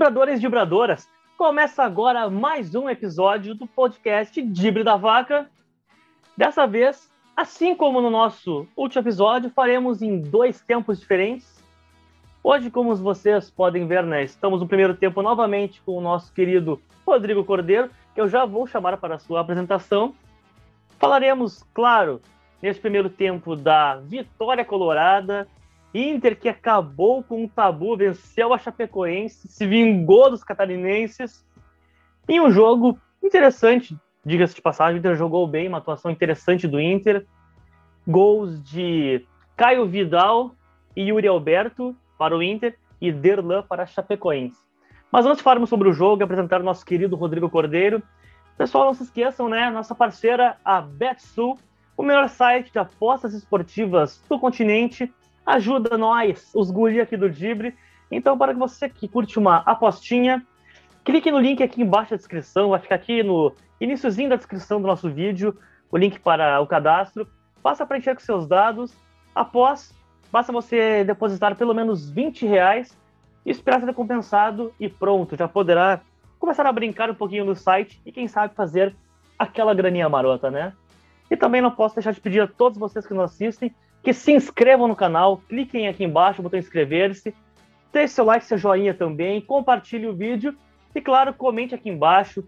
Dibradores e Dibradoras, começa agora mais um episódio do podcast Dibre da Vaca. Dessa vez, assim como no nosso último episódio, faremos em dois tempos diferentes. Hoje, como vocês podem ver, né, estamos no primeiro tempo novamente com o nosso querido Rodrigo Cordeiro, que eu já vou chamar para a sua apresentação. Falaremos, claro, nesse primeiro tempo da vitória colorada, Inter que acabou com o tabu, venceu a Chapecoense, se vingou dos catarinenses. Em um jogo interessante, diga-se de passagem, o Inter jogou bem, uma atuação interessante do Inter. Gols de Caio Vidal e Yuri Alberto para o Inter e Derlan para a Chapecoense. Mas antes de falarmos sobre o jogo e apresentar o nosso querido Rodrigo Cordeiro, pessoal, não se esqueçam, né? Nossa parceira, a BetSul, o melhor site de apostas esportivas do continente ajuda nós, os guri aqui do Dibre. Então, para você que curte uma apostinha, clique no link aqui embaixo da descrição, vai ficar aqui no iníciozinho da descrição do nosso vídeo, o link para o cadastro. Faça preencher com seus dados. Após, basta você depositar pelo menos 20 reais, esperar ser recompensado e pronto, já poderá começar a brincar um pouquinho no site e quem sabe fazer aquela graninha marota, né? E também não posso deixar de pedir a todos vocês que nos assistem que se inscrevam no canal, cliquem aqui embaixo, botão inscrever-se, deixe seu like, seu joinha também, compartilhe o vídeo e, claro, comente aqui embaixo,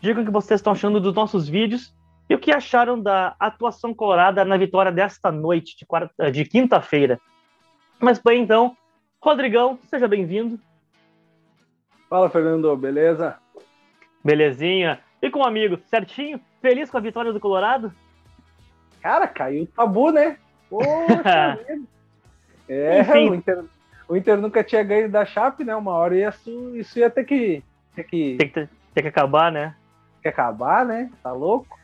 digam o que vocês estão achando dos nossos vídeos e o que acharam da atuação colorada na vitória desta noite, de, quarta, de quinta-feira. Mas bem, então, Rodrigão, seja bem-vindo. Fala, Fernando, beleza? Belezinha. E com o um amigo, certinho? Feliz com a vitória do Colorado? Cara, caiu o tabu, né? Poxa É, o Inter, o Inter nunca tinha ganho da Chape, né? Uma hora isso, isso ia ter que. Ter que... Tem, que, tem que acabar, né? Tem que acabar, né? Tá louco?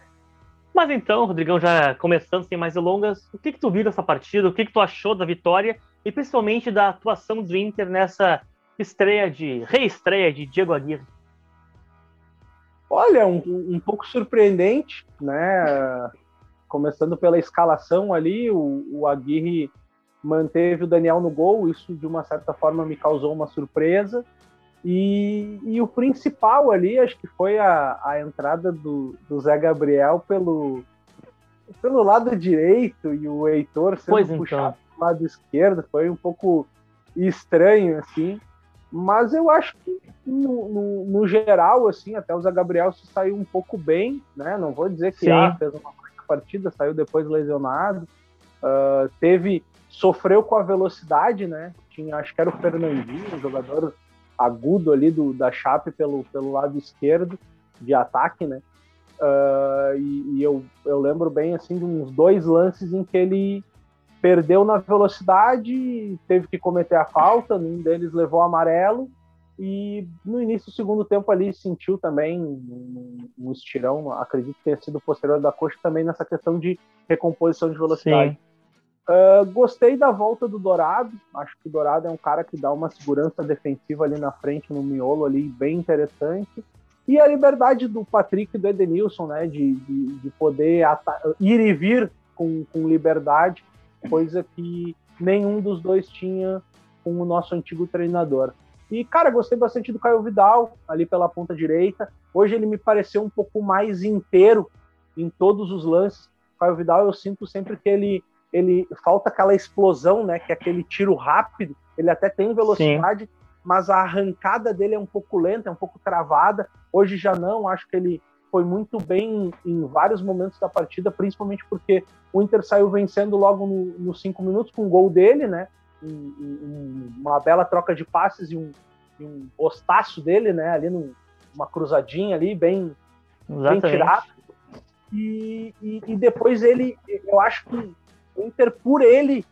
Mas então, Rodrigão, já começando sem mais delongas, o que, que tu viu dessa partida? O que, que tu achou da vitória? E principalmente da atuação do Inter nessa estreia de. reestreia de Diego Aguirre? Olha, um, um pouco surpreendente, né? Começando pela escalação ali, o, o Aguirre manteve o Daniel no gol, isso de uma certa forma me causou uma surpresa. E, e o principal ali, acho que foi a, a entrada do, do Zé Gabriel pelo, pelo lado direito e o Heitor sendo pois puxado então. lado esquerdo, foi um pouco estranho, assim. Mas eu acho que, no, no, no, geral, assim, até o Zé Gabriel se saiu um pouco bem, né? Não vou dizer que ah, fez uma partida, saiu depois lesionado. Uh, teve sofreu com a velocidade, né? Tinha, acho que era o Fernandinho, um jogador agudo ali do, da Chape pelo, pelo lado esquerdo de ataque, né? Uh, e, e eu, eu lembro bem assim de uns dois lances em que ele perdeu na velocidade, teve que cometer a falta, um deles levou amarelo e no início do segundo tempo ali sentiu também um, um estirão, acredito que tenha sido posterior da coxa também nessa questão de recomposição de velocidade. Uh, gostei da volta do Dourado, acho que o Dourado é um cara que dá uma segurança defensiva ali na frente, no miolo ali, bem interessante. E a liberdade do Patrick e do Edenilson, né, de, de, de poder ir e vir com, com liberdade, coisa que nenhum dos dois tinha com o nosso antigo treinador. E, cara, gostei bastante do Caio Vidal, ali pela ponta direita. Hoje ele me pareceu um pouco mais inteiro em todos os lances. O Caio Vidal, eu sinto sempre que ele, ele falta aquela explosão, né? Que é aquele tiro rápido. Ele até tem velocidade, Sim. mas a arrancada dele é um pouco lenta, é um pouco travada. Hoje já não, acho que ele foi muito bem em vários momentos da partida, principalmente porque o Inter saiu vencendo logo nos no cinco minutos com o gol dele, né? Um, um, uma bela troca de passes e um, um postaço dele, né? Ali numa cruzadinha ali, bem, bem tirado. E, e, e, depois ele, eu acho que o Inter, por ele,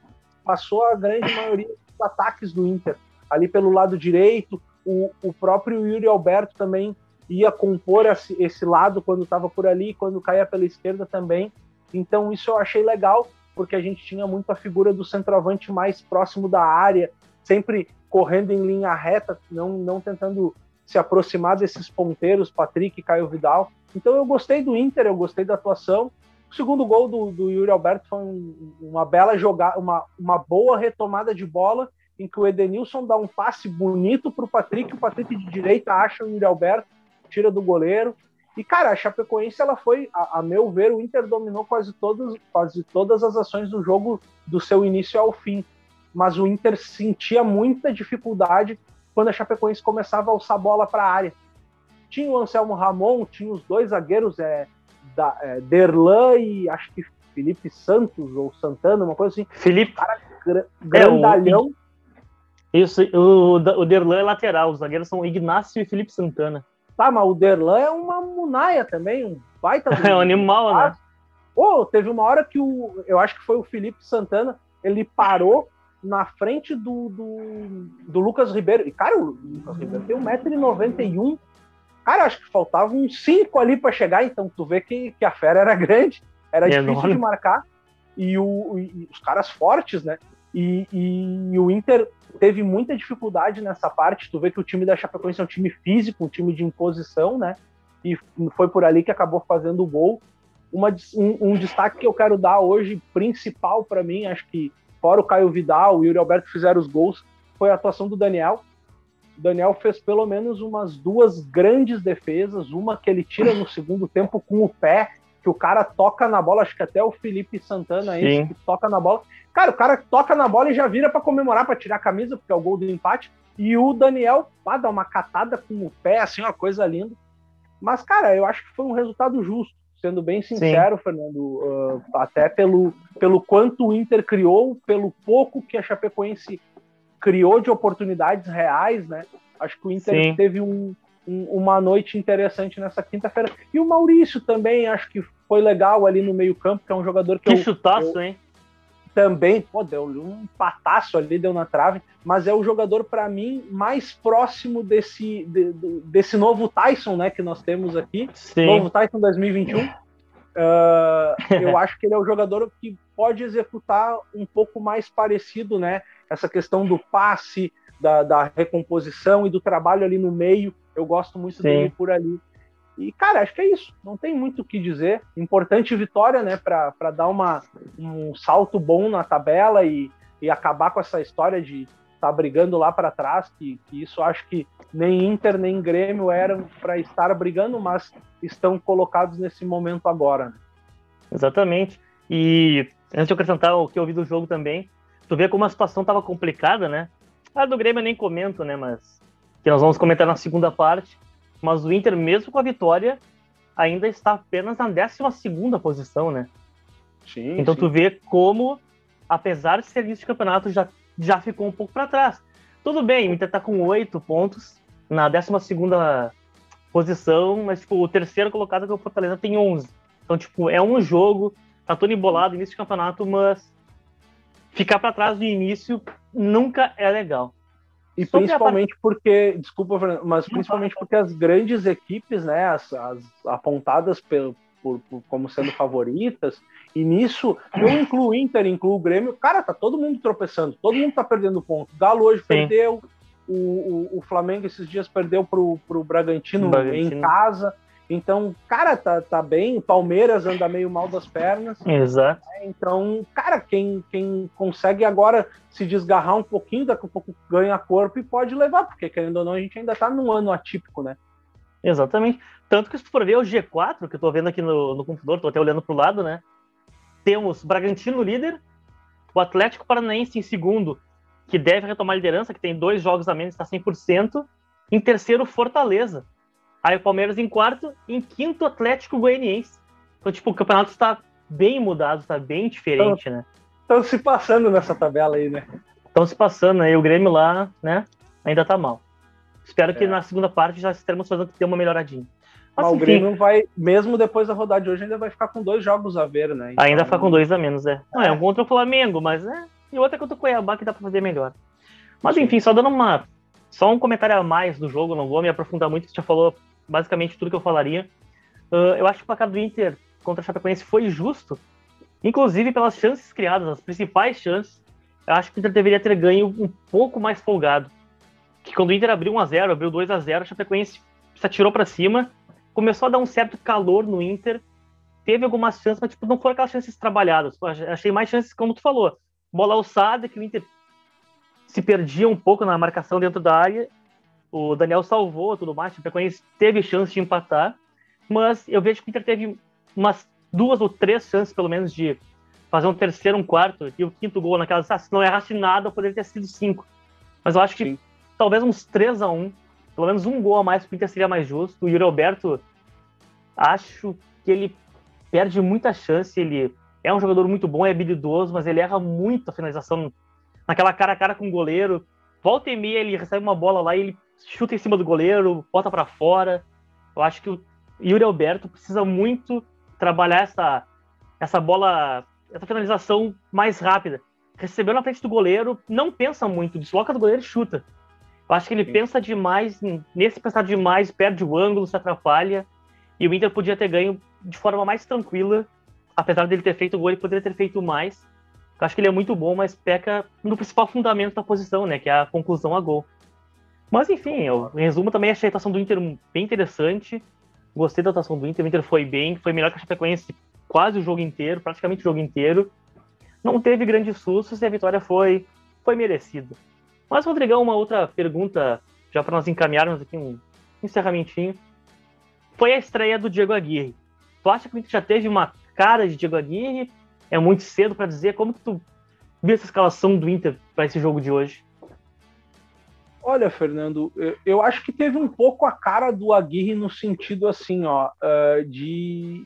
passou a grande maioria dos ataques do Inter. Ali pelo lado direito, o, o próprio Yuri Alberto também ia compor esse, esse lado quando estava por ali, quando caía pela esquerda também. Então isso eu achei legal porque a gente tinha muito a figura do centroavante mais próximo da área, sempre correndo em linha reta, não, não tentando se aproximar desses ponteiros, Patrick e Caio Vidal. Então eu gostei do Inter, eu gostei da atuação. O segundo gol do, do Yuri Alberto foi um, uma bela jogada, uma, uma boa retomada de bola em que o Edenilson dá um passe bonito para o Patrick, o Patrick de direita acha o Yuri Alberto, tira do goleiro. E, cara, a Chapecoense, ela foi, a, a, meu ver, o Inter dominou quase todas, quase todas as ações do jogo do seu início ao fim. Mas o Inter sentia muita dificuldade quando a Chapecoense começava a alçar bola para a área. Tinha o Anselmo Ramon, tinha os dois zagueiros, é, da, é, Derlan e acho que Felipe Santos ou Santana, uma coisa assim. Felipe. Cara, grandalhão. É, o, isso, o, o Derlan é lateral, os zagueiros são Ignácio e Felipe Santana. Tá, mas o Derlan é uma munaia também, um baita. é um animal, né? Oh, teve uma hora que o. Eu acho que foi o Felipe Santana, ele parou na frente do, do, do Lucas Ribeiro. E, cara, o Lucas Ribeiro tem 1,91m. Cara, acho que faltavam uns 5 ali para chegar, então tu vê que, que a fera era grande, era é difícil enorme. de marcar. E, o, e os caras fortes, né? E, e, o Inter teve muita dificuldade nessa parte. Tu vê que o time da Chapecoense é um time físico, um time de imposição, né? E foi por ali que acabou fazendo o gol. Uma, um, um destaque que eu quero dar hoje, principal para mim, acho que fora o Caio Vidal, o Yuri Alberto fizeram os gols, foi a atuação do Daniel. O Daniel fez pelo menos umas duas grandes defesas, uma que ele tira no segundo tempo com o pé, que o cara toca na bola, acho que até o Felipe Santana aí que toca na bola. Cara, o cara toca na bola e já vira para comemorar, para tirar a camisa, porque é o gol do empate. E o Daniel pá, dá uma catada com o pé, assim, uma coisa linda. Mas, cara, eu acho que foi um resultado justo sendo bem sincero, Sim. Fernando, uh, até pelo, pelo quanto o Inter criou, pelo pouco que a Chapecoense criou de oportunidades reais, né? Acho que o Inter Sim. teve um, um, uma noite interessante nessa quinta-feira. E o Maurício também, acho que foi legal ali no meio-campo, que é um jogador que. Que eu, chutaço, eu, hein? Também, pô, deu um pataço ali, deu na trave, mas é o jogador, para mim, mais próximo desse, de, de, desse novo Tyson, né, que nós temos aqui. Sim. Novo Tyson 2021. Uh, eu acho que ele é o jogador que pode executar um pouco mais parecido, né? Essa questão do passe, da, da recomposição e do trabalho ali no meio. Eu gosto muito Sim. dele por ali. E, cara, acho que é isso. Não tem muito o que dizer. Importante vitória, né? Para dar uma, um salto bom na tabela e, e acabar com essa história de estar tá brigando lá para trás. Que, que isso acho que nem Inter nem Grêmio eram para estar brigando, mas estão colocados nesse momento agora. Né? Exatamente. E antes de acrescentar o que eu vi do jogo também, tu vê como a situação estava complicada, né? A do Grêmio eu nem comento, né? Mas que nós vamos comentar na segunda parte mas o Inter, mesmo com a vitória, ainda está apenas na 12 posição, né? Sim, então sim. tu vê como, apesar de ser visto de campeonato, já, já ficou um pouco para trás. Tudo bem, o Inter está com oito pontos na 12 posição, mas tipo, o terceiro colocado que é o Fortaleza tem 11. Então, tipo, é um jogo, tá todo embolado início de campeonato, mas ficar para trás no início nunca é legal. E principalmente part... porque, desculpa, mas principalmente porque as grandes equipes, né, as, as apontadas pelo, por, por, como sendo favoritas, e nisso eu incluo o Inter, incluo o Grêmio, cara, tá todo mundo tropeçando, todo mundo tá perdendo ponto. Galo hoje Sim. perdeu, o, o, o, Flamengo esses dias perdeu pro, pro Bragantino, Bragantino. em casa. Então, cara, tá, tá bem. Palmeiras anda meio mal das pernas. Exato. É, então, cara, quem, quem consegue agora se desgarrar um pouquinho, daqui a pouco ganha corpo e pode levar, porque querendo ou não, a gente ainda tá num ano atípico, né? Exatamente. Tanto que se tu for ver o G4, que eu tô vendo aqui no, no computador, tô até olhando pro lado, né? Temos Bragantino líder, o Atlético Paranaense em segundo, que deve retomar a liderança, que tem dois jogos a menos, está 100%. Em terceiro, Fortaleza, Aí o Palmeiras em quarto, em quinto Atlético Goianiense. Então, tipo, o campeonato está bem mudado, está bem diferente, então, né? Estão se passando nessa tabela aí, né? Estão se passando aí, o Grêmio lá, né? Ainda tá mal. Espero é. que na segunda parte já estejamos fazendo ter uma melhoradinha. Mas, Mas o Grêmio vai, mesmo depois da rodada de hoje, ainda vai ficar com dois jogos a ver, né? Então, ainda ficar com dois a menos, é. Não, é, é um contra o Flamengo, mas é. E outra contra o Cuiabá que dá pra fazer melhor. Mas enfim, só dando uma. Só um comentário a mais do jogo, não vou me aprofundar muito, você já falou basicamente tudo que eu falaria. Uh, eu acho que o placar do Inter contra a Chapecoense foi justo, inclusive pelas chances criadas, as principais chances. Eu acho que o Inter deveria ter ganho um pouco mais folgado. Que quando o Inter abriu 1x0, abriu 2x0, a Chapecoense se atirou para cima, começou a dar um certo calor no Inter, teve algumas chances, mas tipo, não foram aquelas chances trabalhadas. Achei mais chances, como tu falou, bola alçada, que o Inter se perdia um pouco na marcação dentro da área. O Daniel salvou tudo mais, o Chapecoense teve chance de empatar, mas eu vejo que o Inter teve umas duas ou três chances, pelo menos, de fazer um terceiro, um quarto, e o quinto gol naquela. Ah, se não errasse nada, poderia ter sido cinco. Mas eu acho que Sim. talvez uns 3 a 1 pelo menos um gol a mais para o Inter seria mais justo. O Yuri Alberto, acho que ele perde muita chance, ele é um jogador muito bom, é habilidoso, mas ele erra muito a finalização naquela cara a cara com o goleiro. Volta e meia ele recebe uma bola lá e ele chuta em cima do goleiro, bota para fora. Eu acho que o Yuri Alberto precisa muito trabalhar essa, essa bola, essa finalização mais rápida. Recebeu na frente do goleiro, não pensa muito, desloca do goleiro e chuta. Eu acho que ele Sim. pensa demais, nesse pensar demais, perde o ângulo, se atrapalha. E o Inter podia ter ganho de forma mais tranquila. Apesar dele ter feito o gol, ele poderia ter feito mais. Eu acho que ele é muito bom, mas peca no principal fundamento da posição, né? Que é a conclusão a gol. Mas enfim, eu, em resumo, também achei a atuação do Inter bem interessante. Gostei da atuação do Inter. O Inter foi bem, foi melhor que a Chapecoense quase o jogo inteiro, praticamente o jogo inteiro. Não teve grandes sustos e a vitória foi, foi merecida. Mas, Rodrigão, uma outra pergunta, já para nós encaminharmos aqui um encerramentinho. Foi a estreia do Diego Aguirre. Tu acha que o Inter já teve uma cara de Diego Aguirre? É muito cedo para dizer. Como que tu viu essa escalação do Inter para esse jogo de hoje? Olha, Fernando, eu acho que teve um pouco a cara do Aguirre no sentido assim, ó, eh, de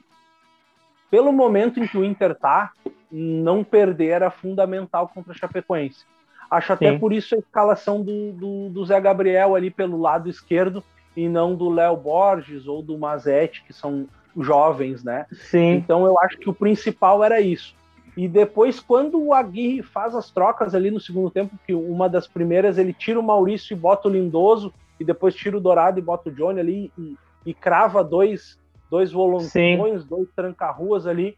pelo momento em que o Inter tá, não perder era fundamental contra a Chapecoense. Acho até Sim. por isso a escalação do, do, do, Zé Gabriel ali pelo lado esquerdo e não do Léo Borges ou do Mazetti, que são jovens, né? Sim. Então eu acho que o principal era isso. E depois, quando o Aguirre faz as trocas ali no segundo tempo, que uma das primeiras ele tira o Maurício e bota o Lindoso, e depois tira o Dourado e bota o Johnny ali e, e crava dois, dois volantões, dois tranca-ruas ali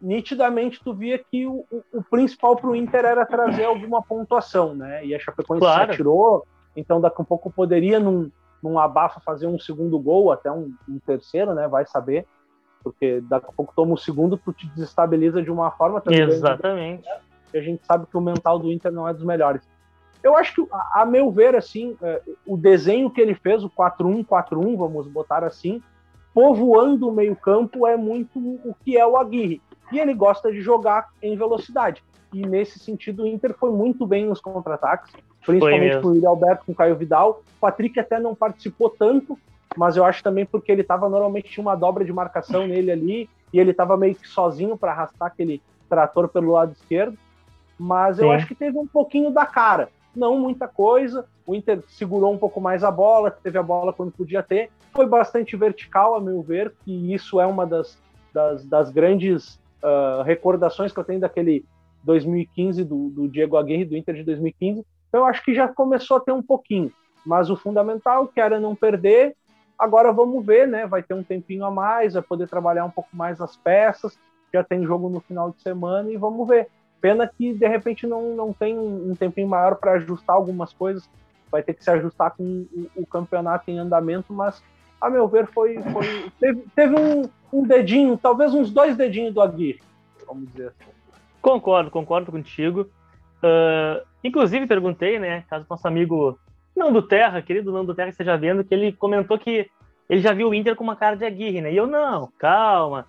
nitidamente tu via que o, o, o principal para o Inter era trazer alguma pontuação, né? E a Chapecoense claro. se atirou, então daqui a um pouco poderia num, num abafa fazer um segundo gol, até um, um, terceiro, né? Vai saber, porque daqui a pouco toma o segundo, tu te desestabiliza de uma forma também. Exatamente. Né? E a gente sabe que o mental do Inter não é dos melhores. Eu acho que, a, a meu ver, assim, é, o desenho que ele fez, o 4-1-4-1, vamos botar assim, povoando o meio-campo é muito o que é o Aguirre e ele gosta de jogar em velocidade. E nesse sentido, o Inter foi muito bem nos contra-ataques, principalmente com o Yuri Alberto, com o Caio Vidal. O Patrick até não participou tanto, mas eu acho também porque ele estava normalmente tinha uma dobra de marcação nele ali e ele estava meio que sozinho para arrastar aquele trator pelo lado esquerdo. Mas eu Sim. acho que teve um pouquinho da cara, não muita coisa. O Inter segurou um pouco mais a bola, teve a bola quando podia ter. Foi bastante vertical, a meu ver, e isso é uma das, das, das grandes uh, recordações que eu tenho daquele 2015 do, do Diego Aguirre, do Inter de 2015. Então eu acho que já começou a ter um pouquinho. Mas o fundamental, que era não perder, agora vamos ver, né? Vai ter um tempinho a mais, vai poder trabalhar um pouco mais as peças, já tem jogo no final de semana e vamos ver. Pena que de repente não, não tem um tempinho maior para ajustar algumas coisas, vai ter que se ajustar com o, campeonato em andamento, mas a meu ver foi, foi teve, teve um, um dedinho, talvez uns dois dedinhos do Aguirre, vamos dizer assim. Concordo, concordo contigo. Uh, inclusive, perguntei, né, caso nosso amigo Nando Terra, querido Nando Terra, esteja vendo, que ele comentou que ele já viu o Inter com uma cara de Aguirre, né? E eu, não, calma.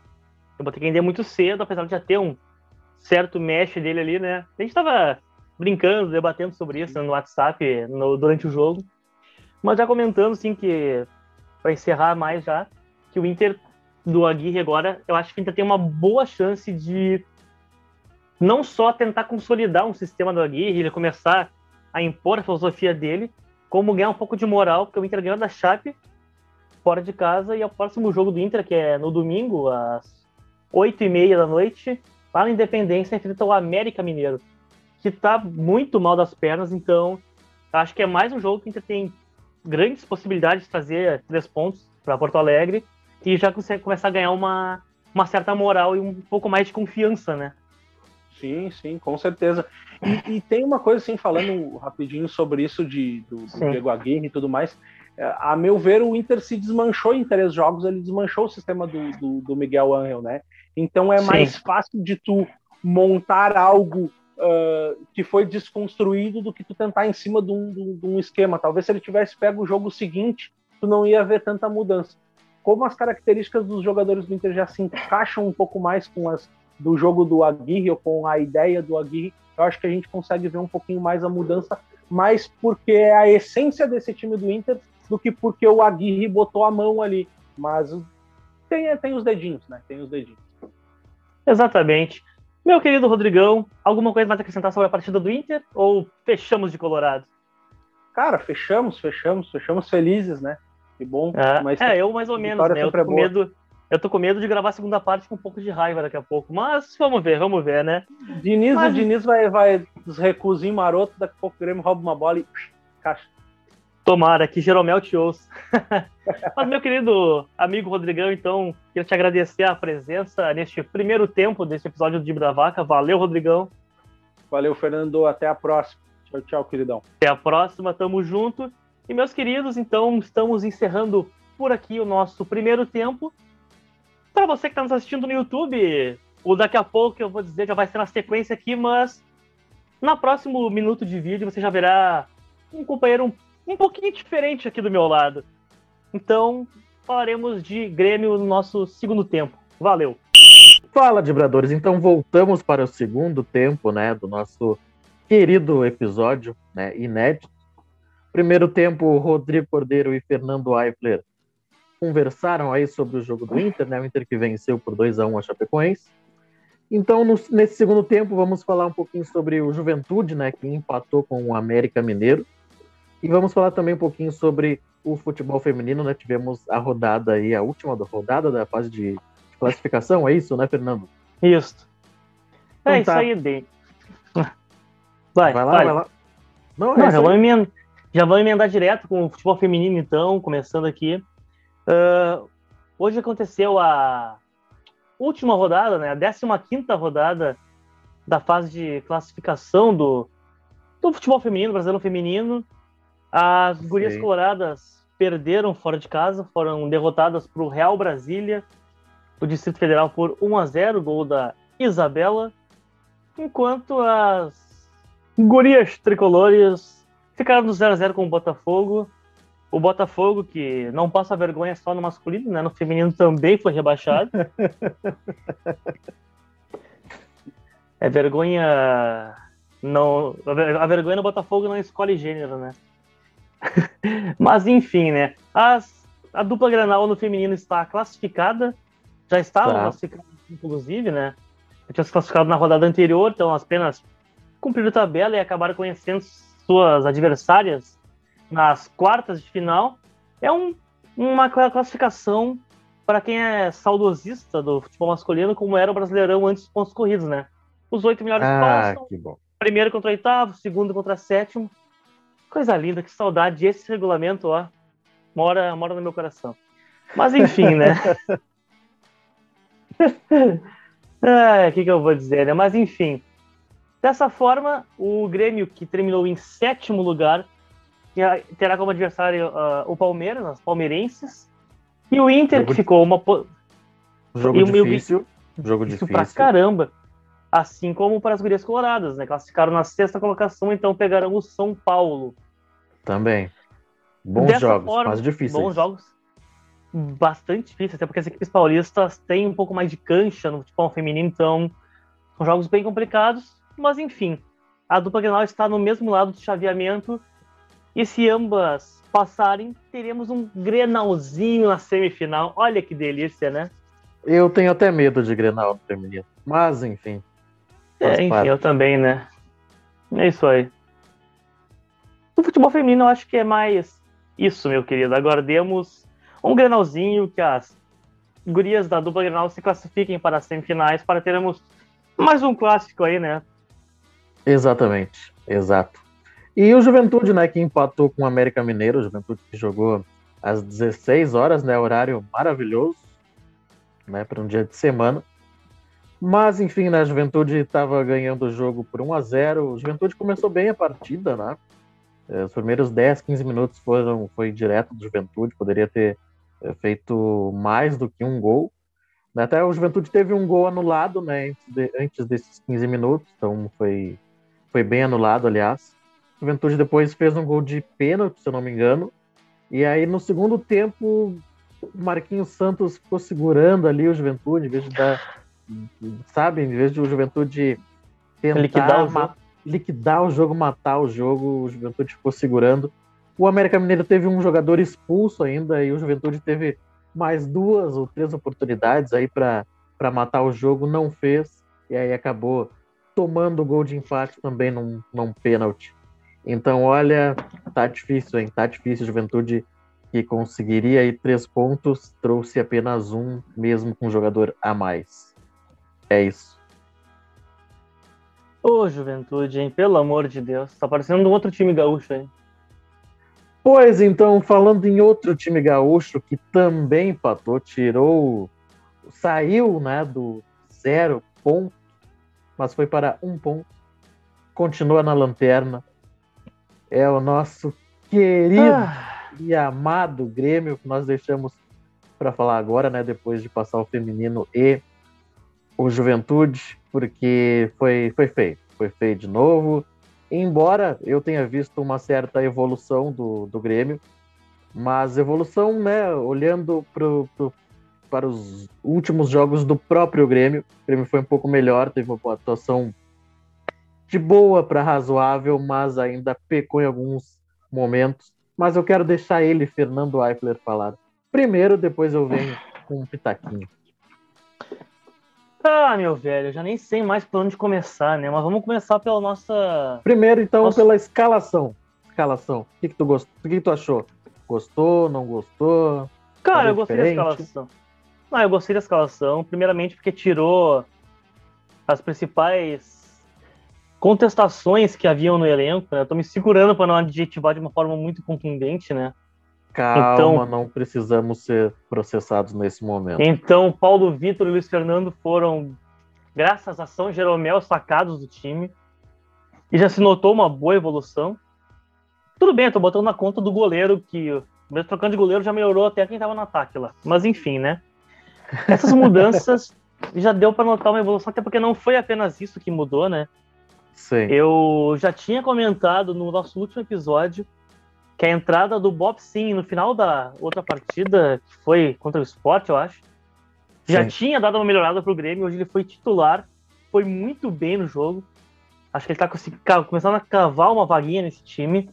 Eu vou ter que entender muito cedo, apesar de já ter um certo mesh dele ali, né? A gente tava brincando, debatendo sobre isso no WhatsApp no, durante o jogo. Mas já comentando, assim, que para encerrar mais já, que o Inter do Aguirre agora, eu acho que ainda tem uma boa chance de não só tentar consolidar um sistema do Aguirre, ele começar a impor a filosofia dele, como ganhar um pouco de moral, porque o Inter ganhou da Chape fora de casa e é o próximo jogo do Inter, que é no domingo, às oito e meia da noite, lá na Independência, enfrenta o América Mineiro, que está muito mal das pernas, então acho que é mais um jogo que o Inter tem grandes possibilidades de trazer três pontos para Porto Alegre e já consegue começar a ganhar uma, uma certa moral e um pouco mais de confiança, né? Sim, sim, com certeza. E, e tem uma coisa assim, falando rapidinho sobre isso de, do, do Diego Aguirre e tudo mais. É, a meu ver, o Inter se desmanchou em três jogos, ele desmanchou o sistema do, do, do Miguel Angel, né? Então é mais sim. fácil de tu montar algo uh, que foi desconstruído do que tu tentar em cima de um, de um, esquema. Talvez se ele tivesse pego o jogo seguinte, tu não ia ver tanta mudança. Como as características dos jogadores do Inter já se encaixam um pouco mais com as do jogo do Aguirre ou com a ideia do Aguirre, eu acho que a gente consegue ver um pouquinho mais a mudança, mais porque é a essência desse time do Inter do que porque o Aguirre botou a mão ali. Mas tem, tem os dedinhos, né? Tem os dedinhos. Exatamente. Meu querido Rodrigão, alguma coisa mais a acrescentar sobre a partida do Inter? Ou fechamos de Colorado? Cara, fechamos, fechamos, fechamos felizes, né? Que bom. É, mas é eu mais ou menos, né? Eu tô, com medo, eu tô com medo de gravar a segunda parte com um pouco de raiva daqui a pouco. Mas vamos ver, vamos ver, né? Diniz, mas... o Diniz vai, vai dos recusinhos maroto, daqui a pouco o Grêmio rouba uma bola e caixa. Tomara que Jeromel te ouça. Mas, meu querido amigo Rodrigão, então, queria te agradecer a presença neste primeiro tempo desse episódio do Dib da Vaca. Valeu, Rodrigão. Valeu, Fernando. Até a próxima. Tchau, tchau, queridão. Até a próxima, tamo junto. E, meus queridos, então, estamos encerrando por aqui o nosso primeiro tempo. Para você que está nos assistindo no YouTube, o daqui a pouco eu vou dizer já vai ser na sequência aqui, mas na próximo minuto de vídeo você já verá um companheiro um um pouquinho diferente aqui do meu lado. Então, falaremos de Grêmio no nosso segundo tempo. Valeu! Fala, Dibradores. Então, voltamos para o segundo tempo, né, do nosso querido episódio, né, inédito. Primeiro tempo, Rodrigo Cordeiro e Fernando Eifler conversaram aí sobre o jogo do Inter, né, o Inter que venceu por 2 a 1 a Chapecoense. Então, no, nesse segundo tempo, vamos falar um pouquinho sobre o Juventude, né, que empatou com o América Mineiro. E vamos falar também um pouquinho sobre o futebol feminino, né? Tivemos a rodada aí, a última rodada da fase de classificação, é isso, né, Fernando? Isso. Então, é tá. isso aí, Dei. Vai, vai lá, vai, vai lá. Não, é Não já, vamos emendar, já vamos emendar direto com o futebol feminino, então, começando aqui. Uh, hoje aconteceu a última rodada, né? A 15 rodada da fase de classificação do, do futebol feminino, brasileiro feminino. As gurias Sim. coloradas perderam fora de casa, foram derrotadas para o Real Brasília, do Distrito Federal, por 1 a 0 gol da Isabela, enquanto as gurias tricolores ficaram no 0 a 0 com o Botafogo. O Botafogo, que não passa vergonha só no masculino, né? No feminino também foi rebaixado. é vergonha. Não, a vergonha no Botafogo não escolhe gênero, né? Mas enfim, né? As, a dupla Granal no feminino está classificada, já estava tá. classificada, inclusive, né? tinha se classificado na rodada anterior, então apenas cumpriram a tabela e acabaram conhecendo suas adversárias nas quartas de final. É um, uma classificação para quem é saudosista do futebol masculino, como era o Brasileirão antes dos pontos corridos, né? Os oito melhores ah, passam. Primeiro contra oitavo, segundo contra sétimo. Coisa linda, que saudade. Esse regulamento, ó, mora, mora no meu coração. Mas enfim, né? O que, que eu vou dizer, né? Mas enfim. Dessa forma, o Grêmio, que terminou em sétimo lugar, terá como adversário uh, o Palmeiras, as palmeirenses, e o Inter, jogo que ficou uma. Jogo e difícil. jogo difícil. Pra caramba assim como para as gurias coloradas, né? Classificaram na sexta colocação, então pegarão o São Paulo. Também. Bons Dessa jogos, forma, mas difíceis. Bons jogos, bastante difíceis, até porque as equipes paulistas têm um pouco mais de cancha no futebol feminino, então são jogos bem complicados, mas enfim, a dupla Grenal está no mesmo lado do chaveamento, e se ambas passarem, teremos um Grenalzinho na semifinal. Olha que delícia, né? Eu tenho até medo de Grenal no feminino, mas enfim. É, enfim, parte. eu também, né? É isso aí. No futebol feminino, eu acho que é mais isso, meu querido. Agora demos um granalzinho que as gurias da dupla granal se classifiquem para as semifinais para termos mais um clássico aí, né? Exatamente, exato. E o Juventude, né, que empatou com o América Mineiro, o Juventude que jogou às 16 horas, né, horário maravilhoso, né, para um dia de semana. Mas, enfim, né, a Juventude estava ganhando o jogo por 1 a 0 O Juventude começou bem a partida, né? É, os primeiros 10, 15 minutos foram, foi direto do Juventude, poderia ter é, feito mais do que um gol. Até o Juventude teve um gol anulado né, antes, de, antes desses 15 minutos, então foi foi bem anulado, aliás. O Juventude depois fez um gol de pênalti, se eu não me engano. E aí no segundo tempo, o Marquinhos Santos ficou segurando ali o Juventude, em vez de dar, sabe, em vez de o Juventude tentar liquidar o, jogo. liquidar o jogo, matar o jogo, o Juventude ficou segurando. O América Mineiro teve um jogador expulso ainda e o Juventude teve mais duas ou três oportunidades aí para matar o jogo, não fez, e aí acabou tomando o gol de empate também num, num pênalti. Então, olha, tá difícil, hein? Tá difícil. Juventude que conseguiria aí três pontos, trouxe apenas um, mesmo com um jogador a mais. É isso. Ô, Juventude, hein? Pelo amor de Deus. Tá parecendo um outro time gaúcho, hein? Pois então, falando em outro time gaúcho que também empatou, tirou, saiu né, do zero ponto, mas foi para um ponto, continua na lanterna. É o nosso querido ah. e amado Grêmio que nós deixamos para falar agora, né, depois de passar o feminino e o Juventude, porque foi, foi feio, foi feio de novo embora eu tenha visto uma certa evolução do, do Grêmio, mas evolução, né, olhando pro, pro, para os últimos jogos do próprio Grêmio, o Grêmio foi um pouco melhor, teve uma atuação de boa para razoável, mas ainda pecou em alguns momentos. Mas eu quero deixar ele, Fernando Eifler, falar. Primeiro, depois eu venho com um pitaquinho. Ah, meu velho, eu já nem sei mais por onde começar, né? Mas vamos começar pela nossa. Primeiro, então, nossa... pela escalação. Escalação. O que, que tu gostou? O que, que tu achou? Gostou? Não gostou? Cara, eu gostei diferente? da escalação. Não, eu gostei da escalação, primeiramente porque tirou as principais contestações que haviam no elenco. Né? Eu tô me segurando para não adjetivar de uma forma muito contundente, né? Calma, então, não precisamos ser processados nesse momento. Então, Paulo Vitor e Luiz Fernando foram, graças a São Jeromel, sacados do time. E já se notou uma boa evolução. Tudo bem, eu tô botando na conta do goleiro, que mesmo trocando de goleiro já melhorou até quem tava no ataque lá. Mas enfim, né? Essas mudanças já deu para notar uma evolução, até porque não foi apenas isso que mudou, né? Sim. Eu já tinha comentado no nosso último episódio que a entrada do Bob Sim no final da outra partida, que foi contra o Sport, eu acho, já Sim. tinha dado uma melhorada pro Grêmio, hoje ele foi titular, foi muito bem no jogo. Acho que ele tá começando a cavar uma vaguinha nesse time.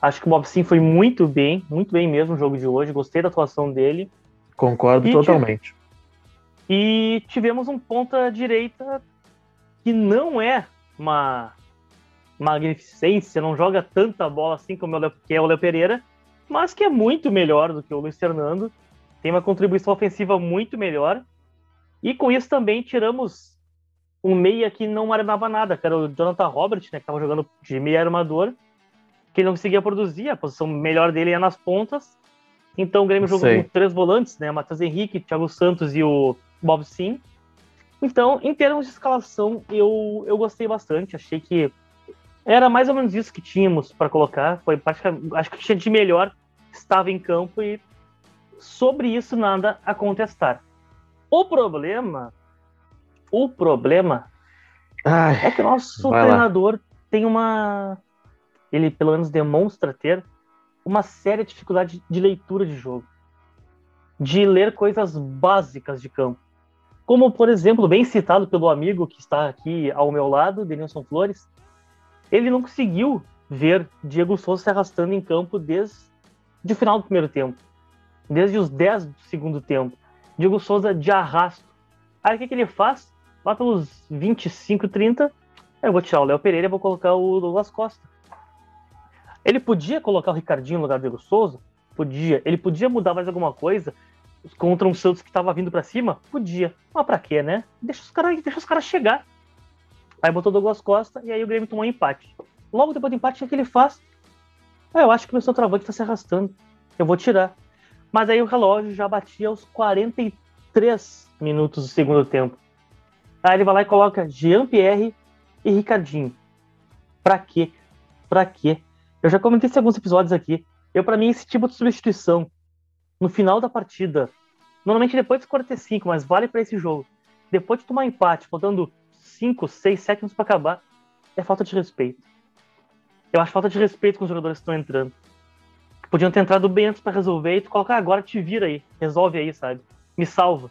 Acho que o Bob Sim foi muito bem, muito bem mesmo no jogo de hoje. Gostei da atuação dele. Concordo e totalmente. E tivemos um ponta direita que não é uma magnificência, não joga tanta bola assim como o que é o Léo Pereira, mas que é muito melhor do que o Luiz Fernando, tem uma contribuição ofensiva muito melhor. E com isso também tiramos um meia que não armava nada, que era o Jonathan Robert, né, que estava jogando de meia armador, que não conseguia produzir, a posição melhor dele é nas pontas. Então o Grêmio jogou com três volantes, né, Matheus Henrique, Thiago Santos e o Bob Sim. Então, em termos de escalação, eu, eu gostei bastante. Achei que era mais ou menos isso que tínhamos para colocar. Foi praticamente, acho que tinha de melhor estava em campo e sobre isso nada a contestar. O problema, o problema Ai, é que o nosso treinador lá. tem uma, ele pelo menos demonstra ter uma séria dificuldade de leitura de jogo, de ler coisas básicas de campo. Como, por exemplo, bem citado pelo amigo que está aqui ao meu lado, Denilson Flores, ele não conseguiu ver Diego Souza se arrastando em campo desde o final do primeiro tempo, desde os 10 do segundo tempo. Diego Souza de arrasto. Aí o que, que ele faz? Lá pelos 25, 30, eu vou tirar o Léo Pereira e vou colocar o Douglas Costa. Ele podia colocar o Ricardinho no lugar do Diego Souza? Podia. Ele podia mudar mais alguma coisa contra um Santos que estava vindo para cima? Podia. Mas pra quê, né? Deixa os caras cara chegar. Aí botou Douglas Costa e aí o Grêmio tomou um empate. Logo depois do empate, o que ele faz? Ah, eu acho que meu travante está se arrastando. Eu vou tirar. Mas aí o relógio já batia aos 43 minutos do segundo tempo. Aí ele vai lá e coloca Jean-Pierre e Ricardinho. Pra quê? Pra quê? Eu já comentei isso em alguns episódios aqui. Eu, para mim, esse tipo de substituição no final da partida, normalmente depois dos 45, mas vale para esse jogo. Depois de tomar empate, faltando 5, 6, 7 minutos para acabar. é falta de respeito. Eu acho falta de respeito com os jogadores que estão entrando. Podiam ter entrado bem antes para resolver e tu colocar agora, te vira aí, resolve aí, sabe? Me salva.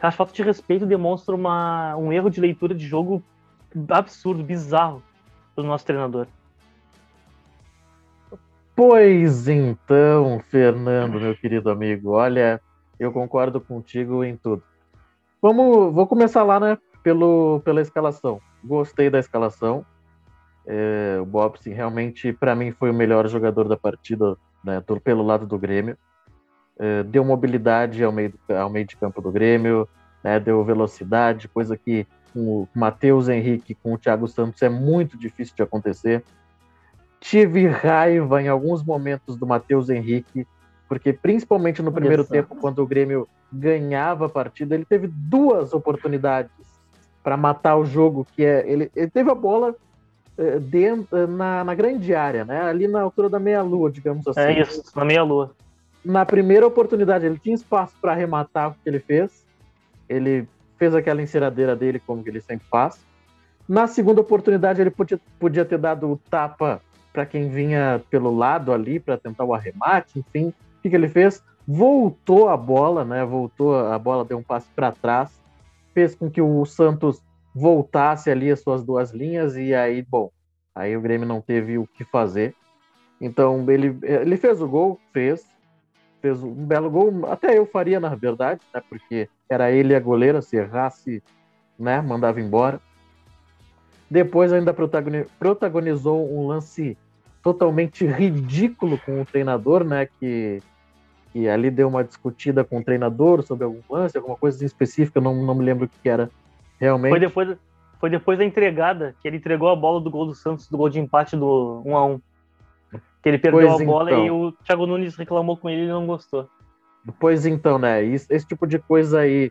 Eu acho falta de respeito demonstra uma, um erro de leitura de jogo absurdo, bizarro do nosso treinador. Pois então, Fernando, meu querido amigo, olha, eu concordo contigo em tudo. Vamos, vou começar lá, né, pelo, pela escalação. Gostei da escalação. É, o Bobson realmente, para mim, foi o melhor jogador da partida, né, pelo lado do Grêmio. É, deu mobilidade ao meio, ao meio de campo do Grêmio, né, deu velocidade, coisa que com o Matheus Henrique, com o Thiago Santos é muito difícil de acontecer. Tive raiva em alguns momentos do Matheus Henrique, porque principalmente no primeiro tempo, quando o Grêmio ganhava a partida, ele teve duas oportunidades para matar o jogo, que é ele, ele teve a bola eh, dentro, na, na, grande área, né? Ali na altura da meia-lua, digamos assim. É isso, na meia-lua. Na primeira oportunidade, ele tinha espaço para arrematar o que ele fez. Ele fez aquela enceradeira dele, como ele sempre faz. Na segunda oportunidade, ele podia, podia ter dado o tapa para quem vinha pelo lado ali para tentar o arremate, enfim. O que, que, ele fez? Voltou a bola, né? Voltou a bola, deu um passe para trás, fez com que o Santos voltasse ali as suas duas linhas e aí, bom, aí o Grêmio não teve o que fazer. Então ele, ele fez o gol, fez, fez um belo gol. Até eu faria na verdade, né? Porque era ele a goleira, se errasse, né? Mandava embora. Depois ainda protagonizou um lance totalmente ridículo com o treinador, né? Que, que ali deu uma discutida com o treinador sobre algum lance, alguma coisa específica, não, não me lembro o que era realmente. Foi depois, foi depois da entregada, que ele entregou a bola do gol do Santos, do gol de empate do 1 a 1 Que ele perdeu pois a bola então. e o Thiago Nunes reclamou com ele e não gostou. Pois então, né? Esse tipo de coisa aí,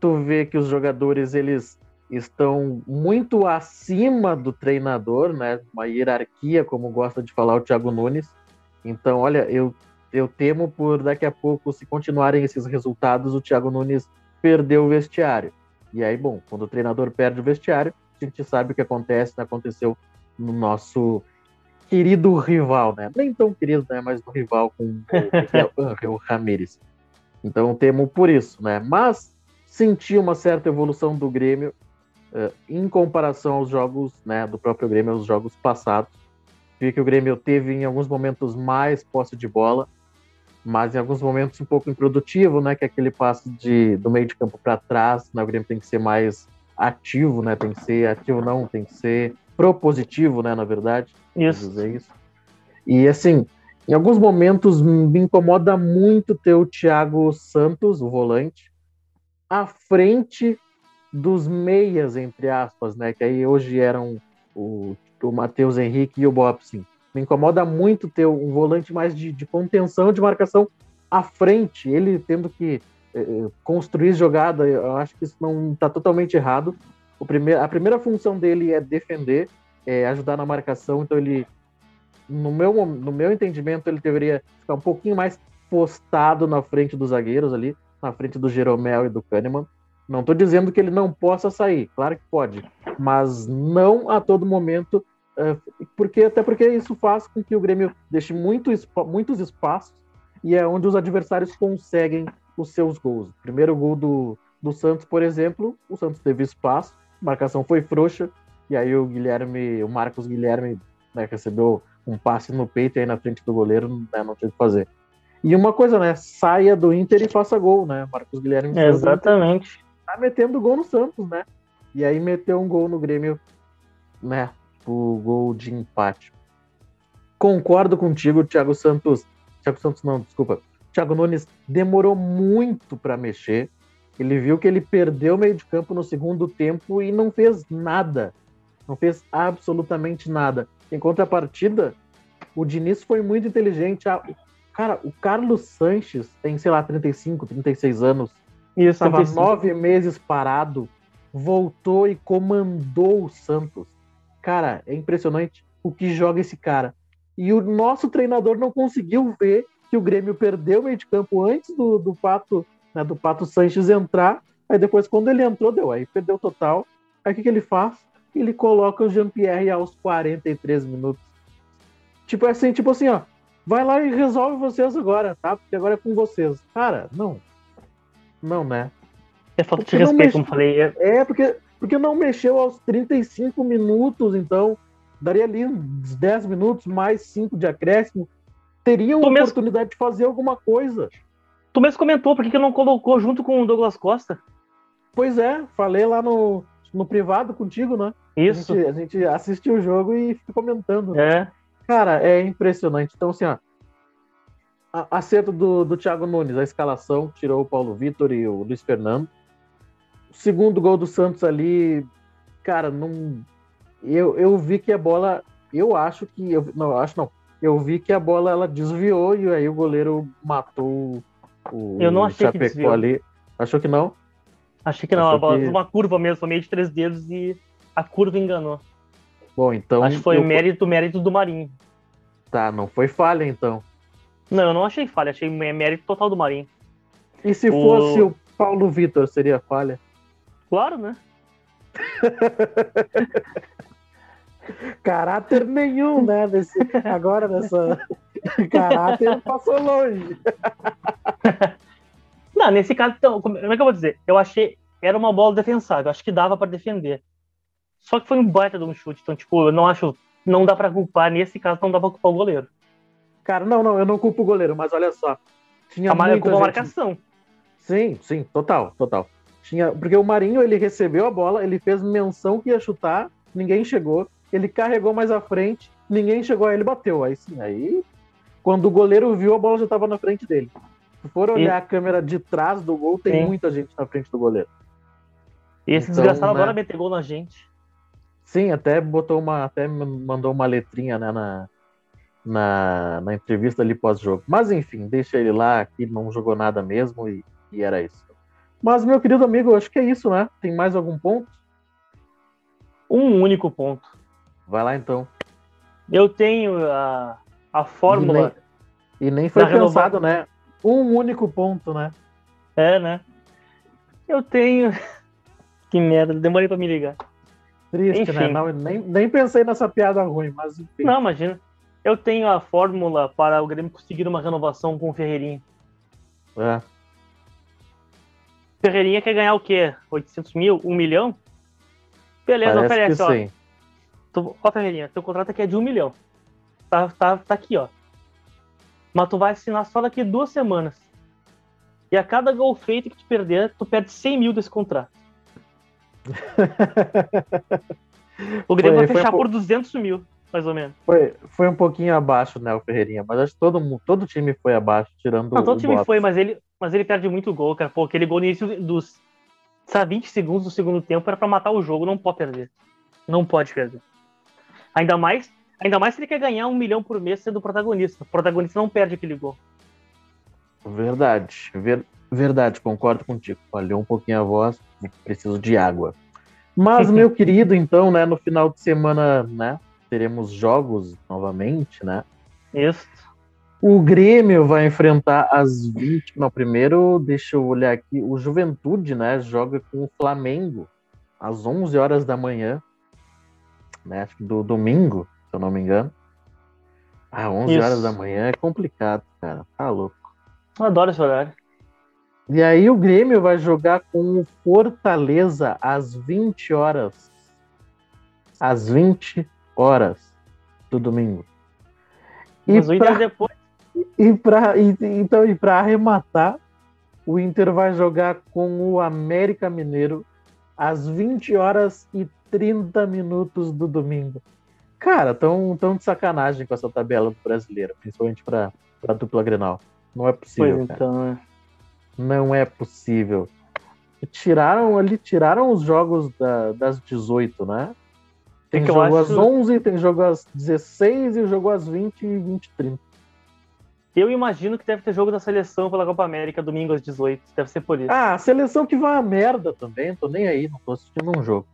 tu vê que os jogadores, eles estão muito acima do treinador, né? Uma hierarquia, como gosta de falar o Thiago Nunes. Então, olha, eu, eu temo por daqui a pouco, se continuarem esses resultados, o Thiago Nunes perdeu o vestiário. E aí, bom, quando o treinador perde o vestiário, a gente sabe o que acontece, né? aconteceu no nosso querido rival, né? Nem tão querido, né? Mas o rival com o, o Ramires. Então temo por isso, né? Mas senti uma certa evolução do Grêmio uh, em comparação aos jogos né, do próprio Grêmio, aos jogos passados. Vi que o Grêmio teve em alguns momentos mais posse de bola, mas em alguns momentos um pouco improdutivo, né? Que é aquele passe de, do meio de campo para trás, né, o Grêmio tem que ser mais ativo, né? Tem que ser ativo, não, tem que ser propositivo, né? Na verdade, isso. Dizer isso. E assim, em alguns momentos me incomoda muito ter o Thiago Santos, o volante, à frente dos meias, entre aspas, né? Que aí hoje eram o, o Matheus Henrique e o Bobson. Me incomoda muito ter um volante mais de, de contenção, de marcação à frente, ele tendo que eh, eh construir jogada. Eu acho que isso não está totalmente errado. O primeiro, a primeira função dele é defender, é ajudar na marcação, então ele, no meu, no meu entendimento, ele deveria ficar um pouquinho mais postado na frente dos zagueiros ali, na frente do Jeromel e do Kahneman. Não estou dizendo que ele não possa sair, claro que pode, mas não a todo momento, é, porque até porque isso faz com que o Grêmio deixe muito, muitos espaços e é onde os adversários conseguem os seus gols. Primeiro gol do, do Santos, por exemplo, o Santos teve espaço, marcação foi frouxa, e aí o Guilherme, o Marcos Guilherme, né, recebeu um passe no peito aí na frente do goleiro né, não tinha o que fazer. E uma coisa, né? Saia do Inter e faça gol, né? Marcos Guilherme. Exatamente tá metendo gol no Santos, né? E aí meteu um gol no Grêmio, né? O gol de empate. Concordo contigo, Thiago Santos. Thiago Santos não, desculpa. Thiago Nunes demorou muito para mexer. Ele viu que ele perdeu o meio de campo no segundo tempo e não fez nada. Não fez absolutamente nada. Em contrapartida, o Diniz foi muito inteligente. Cara, o Carlos Sanches tem, sei lá, 35, 36 anos e estava nove meses parado, voltou e comandou o Santos. Cara, é impressionante o que joga esse cara. E o nosso treinador não conseguiu ver que o Grêmio perdeu o meio de campo antes do, do Pato, né, do Pato Sanches entrar. Aí depois, quando ele entrou, deu. Aí perdeu total. Aí o que, que ele faz? ele coloca o Jean-Pierre aos 43 minutos. Tipo assim, tipo assim, ó, vai lá e resolve vocês agora, tá? Porque agora é com vocês. Cara, não. Não, né? É falta de respeito, mexe... como falei. É... é, porque, porque não mexeu aos 35 minutos, então daria ali uns 10 minutos, mais 5 de acréscimo. Teria uma oportunidade mesmo... de fazer alguma coisa. Tu mesmo comentou, por que, que não colocou junto com o Douglas Costa? Pois é, falei lá no, no privado contigo, né? Isso. A gente, a gente assistiu o jogo e fica comentando. Né? É. Cara, é impressionante. Então, assim, ó, acerto do, do Thiago Nunes, a escalação, tirou o Paulo Vitor e o Luiz Fernando. O segundo gol do Santos ali, cara, não. Eu, eu vi que a bola. Eu acho que. Eu, não, acho não. Eu vi que a bola ela desviou e aí o goleiro matou o eu não achei Chapecó que desviou. ali. Achou que não? Achei que não, Achou a bola que... uma curva mesmo, foi meio de três dedos e a curva enganou. Bom, então. Acho que foi eu... mérito, mérito do Marinho. Tá, não foi falha então. Não, eu não achei falha, achei mérito total do Marinho. E se o... fosse o Paulo Vitor, seria falha? Claro, né? Caráter nenhum, né? Desse, agora nessa. Caráter passou longe. Não, nesse caso, então, como é que eu vou dizer? Eu achei. Era uma bola defensável, acho que dava para defender. Só que foi um baita de um chute. Então, tipo, eu não acho. Não dá para culpar. Nesse caso, não dá pra culpar o goleiro. Cara, não, não, eu não culpo o goleiro, mas olha só. Tinha a muita culpa gente... marcação. Sim, sim, total, total. Tinha, porque o Marinho, ele recebeu a bola, ele fez menção que ia chutar, ninguém chegou, ele carregou mais à frente, ninguém chegou, aí ele bateu. Aí sim, aí quando o goleiro viu, a bola já estava na frente dele. Se for olhar a câmera de trás do gol, tem sim. muita gente na frente do goleiro. E esse então, desgraçado né? adora meter gol na gente. Sim, até botou uma, até mandou uma letrinha né, na, na, na entrevista ali pós-jogo. Mas enfim, deixa ele lá, que não jogou nada mesmo e, e era isso. Mas, meu querido amigo, acho que é isso, né? Tem mais algum ponto? Um único ponto. Vai lá então. Eu tenho a, a fórmula. E nem, e nem foi pensado, né? Um único ponto, né? É, né? Eu tenho. que merda, demorei pra me ligar. Triste, né? enfim. né? Não, nem, nem pensei nessa piada ruim, mas enfim. Não, imagina. Eu tenho a fórmula para o Grêmio conseguir uma renovação com o Ferreirinha. É. Ferreirinha quer ganhar o quê? 800 mil? 1 milhão? Beleza, Parece oferece, ó. Sim. Tu, ó, Ferreirinha, teu contrato aqui é de 1 milhão. Tá, tá, tá aqui, ó. Mas tu vai assinar só daqui duas semanas. E a cada gol feito que tu perder, tu perde 100 mil desse contrato. o Grêmio foi, vai fechar por 200 mil mais ou menos. Foi, foi um pouquinho abaixo, né, o Ferreirinha, mas acho que todo, todo time foi abaixo, tirando Não, todo o time foi, mas ele, mas ele perde muito gol, cara. Pô, aquele gol no início dos sabe, 20 segundos do segundo tempo era para matar o jogo, não pode perder. Não pode perder. Ainda mais, ainda mais se ele quer ganhar um milhão por mês sendo protagonista. O protagonista não perde aquele gol. Verdade, ver, verdade, concordo contigo. Falhou um pouquinho a voz, preciso de água. Mas, meu querido, então, né, no final de semana, né, teremos jogos novamente, né? Isso. O Grêmio vai enfrentar as 20. Não, primeiro, deixa eu olhar aqui. O Juventude, né? Joga com o Flamengo às 11 horas da manhã, né? Acho que do domingo, se eu não me engano. Ah, 11 Isso. horas da manhã é complicado, cara. Tá louco. Eu adoro esse horário. E aí o Grêmio vai jogar com o Fortaleza às 20 horas. Às 20 horas do domingo. E Mas o Inter depois. E pra, e, então, e para arrematar, o Inter vai jogar com o América Mineiro às 20 horas e 30 minutos do domingo. Cara, tão, tão de sacanagem com essa tabela do brasileiro, principalmente para a dupla Grenal. Não é possível. Pois então, é. Não é possível. Tiraram ali, tiraram os jogos da, das 18, né? Tem que jogo acho... às 11, tem jogo às 16 e jogo às 20 e 20 e 30. Eu imagino que deve ter jogo da seleção pela Copa América domingo às 18. Deve ser por isso. Ah, a seleção que vai a merda também. Tô nem aí, não tô assistindo um jogo.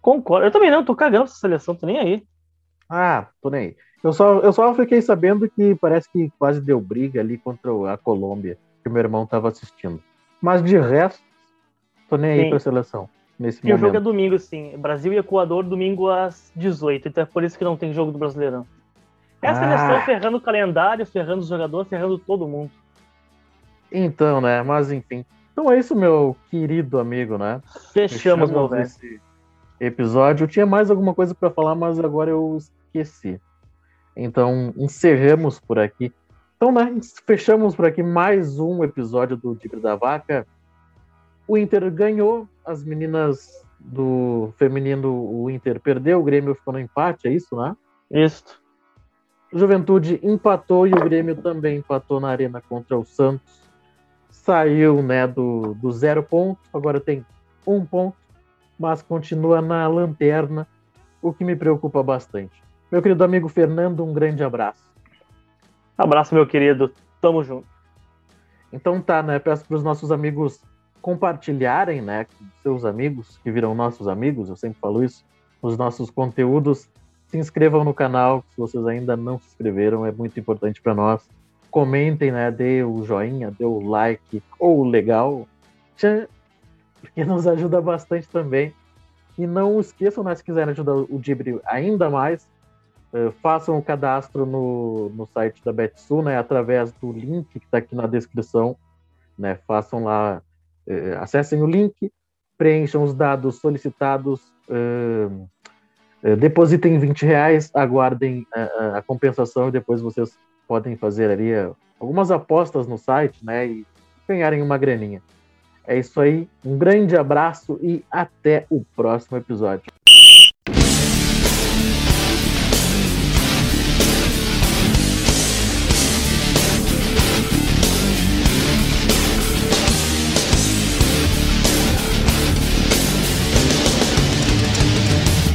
Concordo. Eu também não, tô cagando essa seleção, tô nem aí. Ah, tô nem aí. Eu só, eu só fiquei sabendo que parece que quase deu briga ali contra a Colômbia, que meu irmão tava assistindo. Mas de resto, tô nem Sim. aí pra seleção. Nesse e momento. o jogo é domingo, sim. Brasil e Equador, domingo às 18. Então é por isso que não tem jogo do Brasileirão. É a Ah. seleção ferrando o calendário, ferrando os jogadores, ferrando todo mundo. Então, né? Mas enfim. Então é isso, meu querido amigo, né? Fechamos, meu velho. esse episódio. Eu tinha mais alguma coisa para falar, mas agora eu esqueci. Então, encerramos por aqui. Então, né, fechamos por aqui mais um episódio do Tigre da Vaca. O Inter ganhou, as meninas do feminino, o Inter perdeu, o Grêmio ficou no empate, é isso, né? Isso. Juventude empatou e o Grêmio também empatou na arena contra o Santos. Saiu né, do, do zero ponto, agora tem um ponto, mas continua na lanterna, o que me preocupa bastante. Meu querido amigo Fernando, um grande abraço. Abraço, meu querido. Tamo junto. Então tá, né? Peço para os nossos amigos compartilharem, né, com seus amigos, que viram nossos amigos, eu sempre falo isso, os nossos conteúdos. Se inscrevam no canal, se vocês ainda não se inscreveram, é muito importante para nós. Comentem, né, dê o joinha, dê o like ou o legal, porque nos ajuda bastante também. E não esqueçam, né, se quiserem ajudar o Dibre ainda mais, eh, façam o cadastro no, no site da Betsu, né, através do link que está aqui na descrição. Né, façam lá, acessem o link, preencham os dados solicitados, eh, eh, depositem 20 reais, aguardem a, a- compensação e depois vocês podem fazer ali eh, algumas apostas no site né, e ganharem uma graninha. É isso aí, um grande abraço e até o próximo episódio.